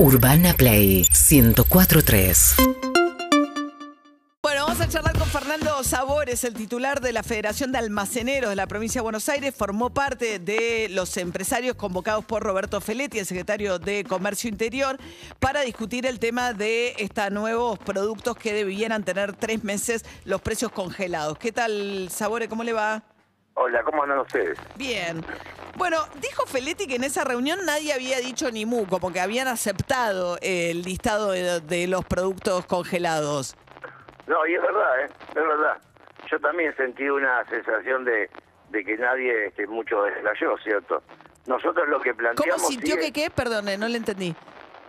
Urbana Play 1043. Bueno, vamos a charlar con Fernando Sabores, el titular de la Federación de Almaceneros de la provincia de Buenos Aires. Formó parte de los empresarios convocados por Roberto Feletti, el secretario de Comercio Interior, para discutir el tema de estos nuevos productos que debieran tener tres meses los precios congelados. ¿Qué tal, Sabores? ¿Cómo le va? Hola, ¿cómo andan ustedes? Bien. Bueno, dijo Feletti que en esa reunión nadie había dicho ni mu, como que habían aceptado el listado de, de los productos congelados. No, y es verdad, ¿eh? Es verdad. Yo también sentí una sensación de, de que nadie este, mucho deslayó, ¿cierto? Nosotros lo que planteamos... ¿Cómo sintió que qué? Perdone, no le entendí.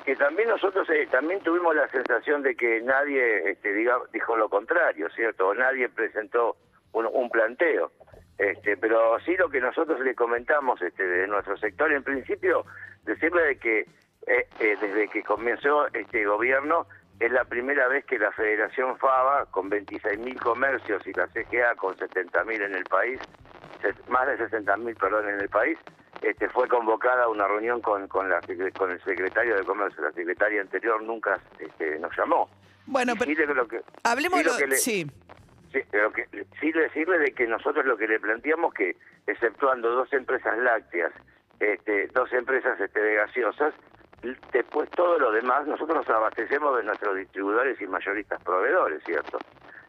que también nosotros eh, también tuvimos la sensación de que nadie este, diga, dijo lo contrario, ¿cierto? O nadie presentó un, un planteo. Este, pero sí lo que nosotros le comentamos este, de nuestro sector, en principio, decirle de que eh, eh, desde que comenzó este gobierno es la primera vez que la Federación FABA, con 26.000 comercios, y la CGA con 70.000 en el país, más de 60.000, perdón, en el país, este, fue convocada a una reunión con, con, la, secre- con el secretario de Comercio. La secretaria anterior nunca este, nos llamó. Bueno, pero sí le- lo que- hablemos sí lo lo- que le- sí. Sí, lo que, sí decirle de que nosotros lo que le planteamos que, exceptuando dos empresas lácteas, este, dos empresas este, de gaseosas, después todo lo demás, nosotros nos abastecemos de nuestros distribuidores y mayoristas proveedores, ¿cierto?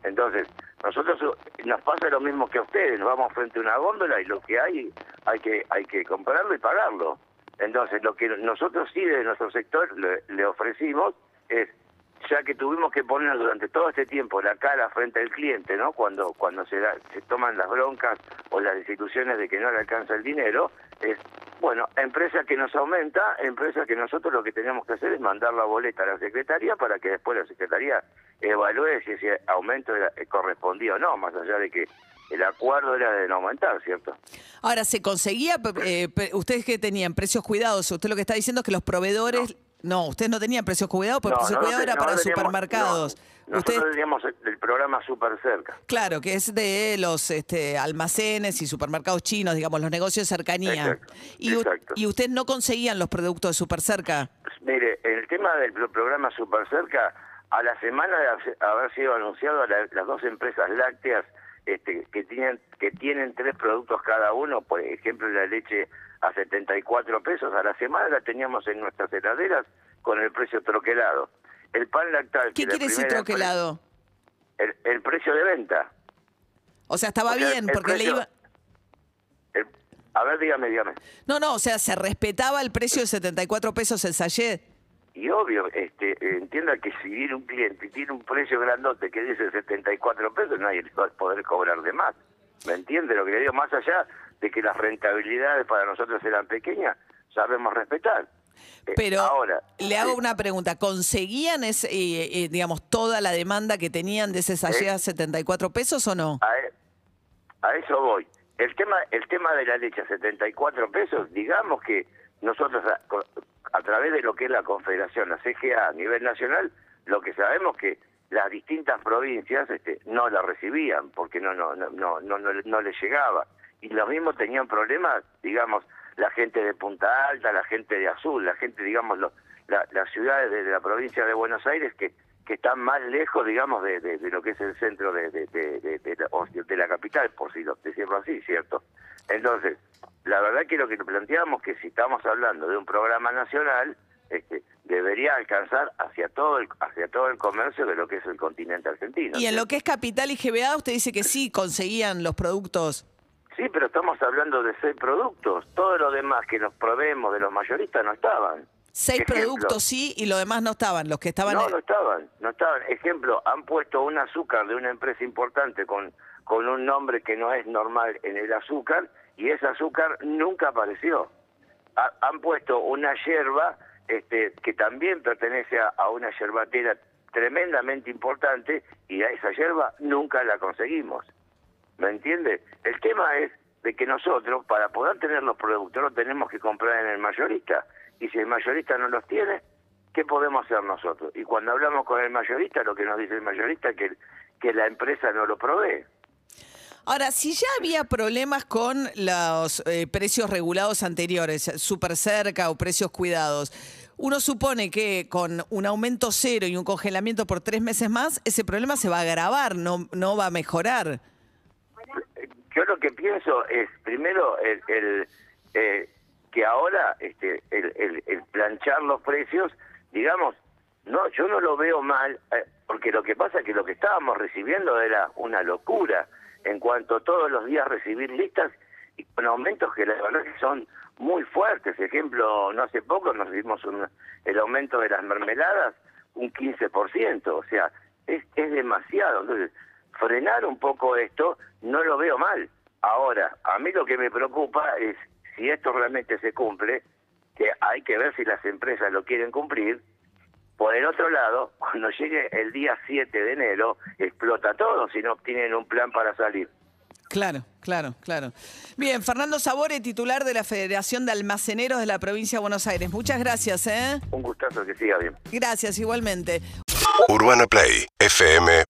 Entonces, nosotros nos pasa lo mismo que a ustedes, nos vamos frente a una góndola y lo que hay, hay que, hay que comprarlo y pagarlo. Entonces, lo que nosotros sí de nuestro sector le, le ofrecimos es ya que tuvimos que poner durante todo este tiempo la cara frente al cliente, ¿no? Cuando cuando se da- se toman las broncas o las instituciones de que no le alcanza el dinero, es bueno, empresa que nos aumenta, empresa que nosotros lo que tenemos que hacer es mandar la boleta a la secretaría para que después la secretaría evalúe si ese aumento era- eh, correspondía o no, más allá de que el acuerdo era de no aumentar, ¿cierto? Ahora, ¿se conseguía, eh, ustedes que tenían precios cuidados? Usted lo que está diciendo es que los proveedores... No, ustedes no tenían precios cuidados, porque No, precios no, cuidados no era para supermercados. no, Ustedes, nosotros teníamos el, programa Super Cerca. claro, que es de los este, almacenes y supermercados chinos, digamos, los negocios de cercanía. Exacto, y, exacto. y ustedes no conseguían los productos de Supercerca. Mire, en el tema del pro- programa Super Cerca, a la semana de haber sido anunciado a la- las dos empresas lácteas este, que tienen que tienen tres productos cada uno, por ejemplo la leche a 74 pesos, a la semana la teníamos en nuestras heladeras con el precio troquelado. El pan lactal... ¿Qué quiere decir troquelado? El, el precio de venta. O sea, estaba O sea, bien, porque le iba... El- a ver, dígame, dígame. No, no, o sea, se respetaba el precio de 74 pesos el sachet. Y obvio, este, entienda que si viene un cliente y tiene un precio grandote que dice 74 pesos, nadie le va a poder cobrar de más. ¿Me entiende lo que le digo? Más allá de que las rentabilidades para nosotros eran pequeñas, sabemos respetar. Eh, Pero ahora, le hago sí, una pregunta. ¿Conseguían, ese, eh, eh, digamos, toda la demanda que tenían de ese sachet Eh. a 74 pesos o no? a, e- a eso voy. El tema, el tema de la leche a 74 pesos, digamos que nosotros a, través de lo que es la Confederación, la CGA a nivel nacional, lo que sabemos que las distintas provincias este, no la recibían porque no no no no no, no, no les llegaba. Y los mismos tenían problemas, digamos, la gente de Punta Alta, la gente de Azul, la gente, digamos, lo- la- las ciudades de la provincia de Buenos Aires que que están más lejos, digamos, de, de- de lo que es el centro de, de, la, capital, por si lo, decirlo así, ¿cierto? Entonces, la verdad que lo que planteamos que si estamos hablando de un programa nacional, este, debería alcanzar hacia todo el hacia todo el comercio de lo que es el continente argentino. Y en lo que es capital y GBA, usted dice que sí, conseguían los productos. Sí, pero estamos hablando de seis productos. Todo lo demás que nos proveemos de los mayoristas no estaban. Seis Ejemplo. productos sí y los demás no estaban. Los que estaban... No, no estaban, no estaban. Ejemplo, han puesto un azúcar de una empresa importante con, con un nombre que no es normal en el azúcar y ese azúcar nunca apareció. Ha- han puesto una yerba este, que también pertenece a, a una yerbatera tremendamente importante y a esa yerba nunca la conseguimos. ¿Me entiende? El tema es de que nosotros, para poder tener los productos, los tenemos que comprar en el mayorista. Y si el mayorista no los tiene, ¿qué podemos hacer nosotros? Y cuando hablamos con el mayorista, lo que nos dice el mayorista es que, que la empresa no lo provee. Ahora, si ya había problemas con los eh, precios regulados anteriores, súper cerca o precios cuidados, uno supone que con un aumento cero y un congelamiento por tres meses más, ese problema se va a agravar, no, no va a mejorar. Yo lo que pienso es, primero, el, el, eh, que ahora este, el, el, el planchar los precios, digamos, no, yo no lo veo mal, eh, porque lo que pasa es que lo que estábamos recibiendo era una locura en cuanto todos los días recibir listas y con aumentos que la verdad son muy fuertes. Ejemplo, no hace poco nos dimos un, el aumento de las mermeladas un 15%, o sea, es, es demasiado. Entonces, frenar un poco esto no lo veo mal. Ahora, a mí lo que me preocupa es si esto realmente se cumple, que hay que ver si las empresas lo quieren cumplir. Por el otro lado, cuando llegue el día 7 de enero, explota todo si no tienen un plan para salir. Claro, claro, claro. Bien, Fernando Sabore, titular de la Federación de Almaceneros de la provincia de Buenos Aires. Muchas gracias, ¿eh? Un gustazo que siga bien. Gracias, igualmente. Urbana Play fm